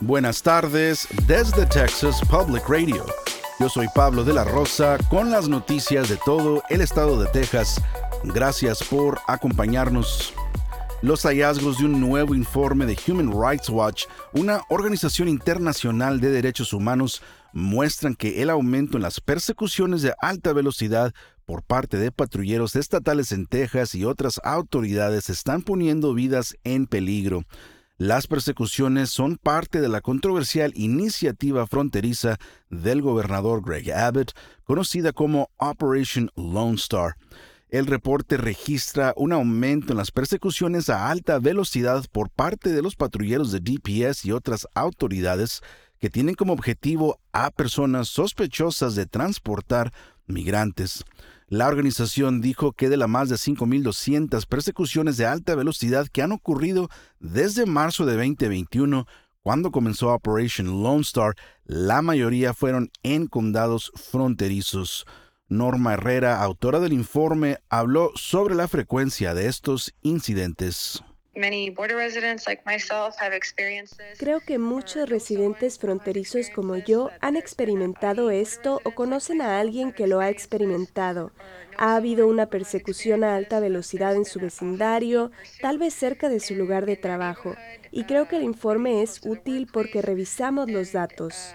Buenas tardes desde Texas Public Radio. Yo soy Pablo de la Rosa con las noticias de todo el estado de Texas. Gracias por acompañarnos. Los hallazgos de un nuevo informe de Human Rights Watch, una organización internacional de derechos humanos, muestran que el aumento en las persecuciones de alta velocidad por parte de patrulleros estatales en Texas y otras autoridades están poniendo vidas en peligro. Las persecuciones son parte de la controversial iniciativa fronteriza del gobernador Greg Abbott, conocida como Operation Lone Star. El reporte registra un aumento en las persecuciones a alta velocidad por parte de los patrulleros de DPS y otras autoridades que tienen como objetivo a personas sospechosas de transportar migrantes. La organización dijo que de las más de 5.200 persecuciones de alta velocidad que han ocurrido desde marzo de 2021, cuando comenzó Operation Lone Star, la mayoría fueron en condados fronterizos. Norma Herrera, autora del informe, habló sobre la frecuencia de estos incidentes. Creo que muchos residentes fronterizos como yo han experimentado esto o conocen a alguien que lo ha experimentado. Ha habido una persecución a alta velocidad en su vecindario, tal vez cerca de su lugar de trabajo, y creo que el informe es útil porque revisamos los datos.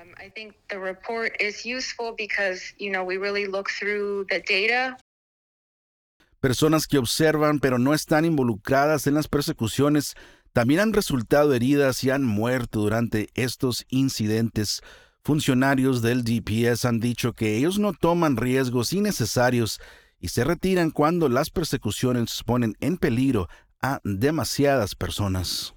Personas que observan pero no están involucradas en las persecuciones también han resultado heridas y han muerto durante estos incidentes. Funcionarios del DPS han dicho que ellos no toman riesgos innecesarios y se retiran cuando las persecuciones ponen en peligro a demasiadas personas.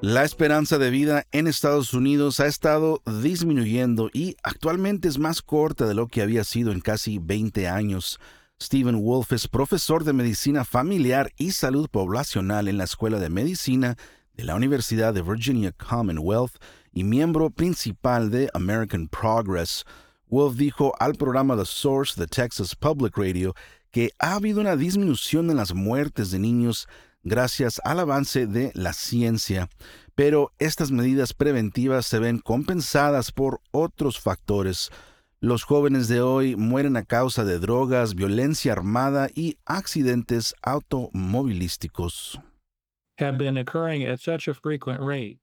La esperanza de vida en Estados Unidos ha estado disminuyendo y actualmente es más corta de lo que había sido en casi 20 años. Stephen Wolf es profesor de Medicina Familiar y Salud Poblacional en la Escuela de Medicina de la Universidad de Virginia Commonwealth y miembro principal de American Progress. Wolf dijo al programa The Source de Texas Public Radio que ha habido una disminución en las muertes de niños gracias al avance de la ciencia, pero estas medidas preventivas se ven compensadas por otros factores los jóvenes de hoy mueren a causa de drogas, violencia armada y accidentes automovilísticos.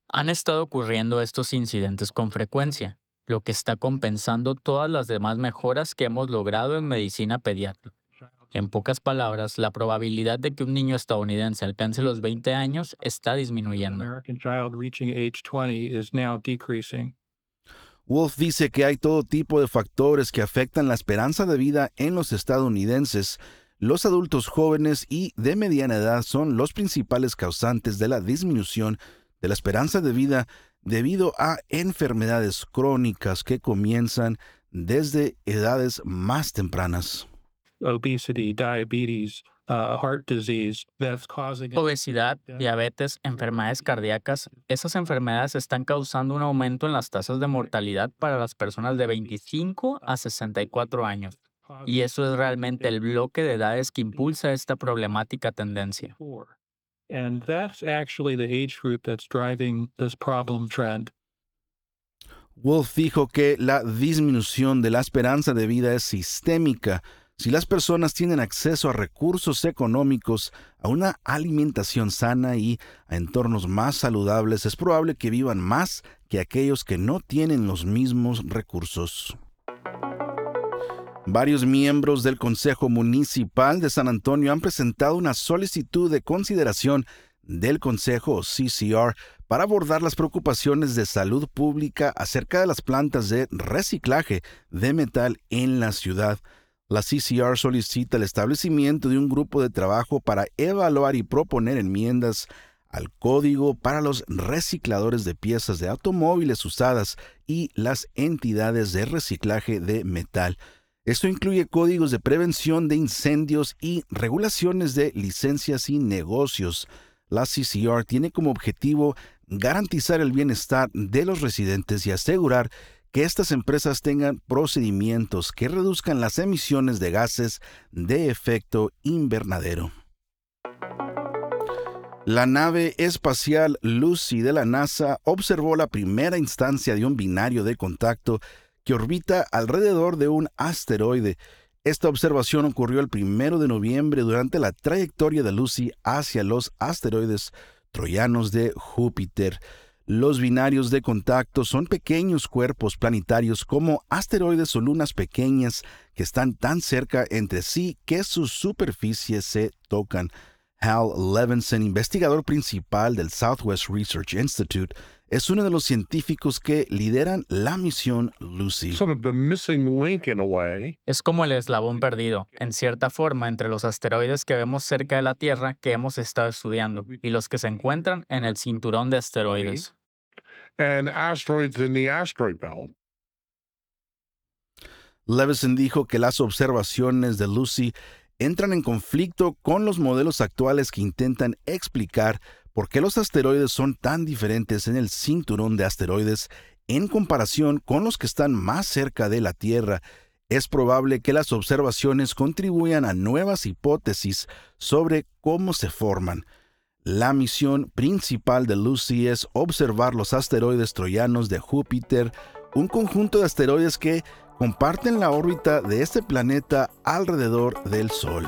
Han estado ocurriendo estos incidentes con frecuencia, lo que está compensando todas las demás mejoras que hemos logrado en medicina pediátrica. En pocas palabras, la probabilidad de que un niño estadounidense alcance los 20 años está disminuyendo. Wolf dice que hay todo tipo de factores que afectan la esperanza de vida en los estadounidenses. Los adultos jóvenes y de mediana edad son los principales causantes de la disminución de la esperanza de vida debido a enfermedades crónicas que comienzan desde edades más tempranas. Uh, Obesidad, diabetes, enfermedades cardíacas, esas enfermedades están causando un aumento en las tasas de mortalidad para las personas de 25 a 64 años. Y eso es realmente el bloque de edades que impulsa esta problemática tendencia. Wolf dijo que la disminución de la esperanza de vida es sistémica si las personas tienen acceso a recursos económicos, a una alimentación sana y a entornos más saludables, es probable que vivan más que aquellos que no tienen los mismos recursos. Varios miembros del Consejo Municipal de San Antonio han presentado una solicitud de consideración del Consejo CCR para abordar las preocupaciones de salud pública acerca de las plantas de reciclaje de metal en la ciudad. La CCR solicita el establecimiento de un grupo de trabajo para evaluar y proponer enmiendas al código para los recicladores de piezas de automóviles usadas y las entidades de reciclaje de metal. Esto incluye códigos de prevención de incendios y regulaciones de licencias y negocios. La CCR tiene como objetivo garantizar el bienestar de los residentes y asegurar que estas empresas tengan procedimientos que reduzcan las emisiones de gases de efecto invernadero. La nave espacial Lucy de la NASA observó la primera instancia de un binario de contacto que orbita alrededor de un asteroide. Esta observación ocurrió el primero de noviembre durante la trayectoria de Lucy hacia los asteroides troyanos de Júpiter. Los binarios de contacto son pequeños cuerpos planetarios como asteroides o lunas pequeñas que están tan cerca entre sí que sus superficies se tocan. Hal Levinson, investigador principal del Southwest Research Institute, es uno de los científicos que lideran la misión Lucy. Es como el eslabón perdido, en cierta forma, entre los asteroides que vemos cerca de la Tierra que hemos estado estudiando y los que se encuentran en el cinturón de asteroides. Levison dijo que las observaciones de Lucy entran en conflicto con los modelos actuales que intentan explicar ¿Por qué los asteroides son tan diferentes en el cinturón de asteroides en comparación con los que están más cerca de la Tierra? Es probable que las observaciones contribuyan a nuevas hipótesis sobre cómo se forman. La misión principal de Lucy es observar los asteroides troyanos de Júpiter, un conjunto de asteroides que comparten la órbita de este planeta alrededor del Sol.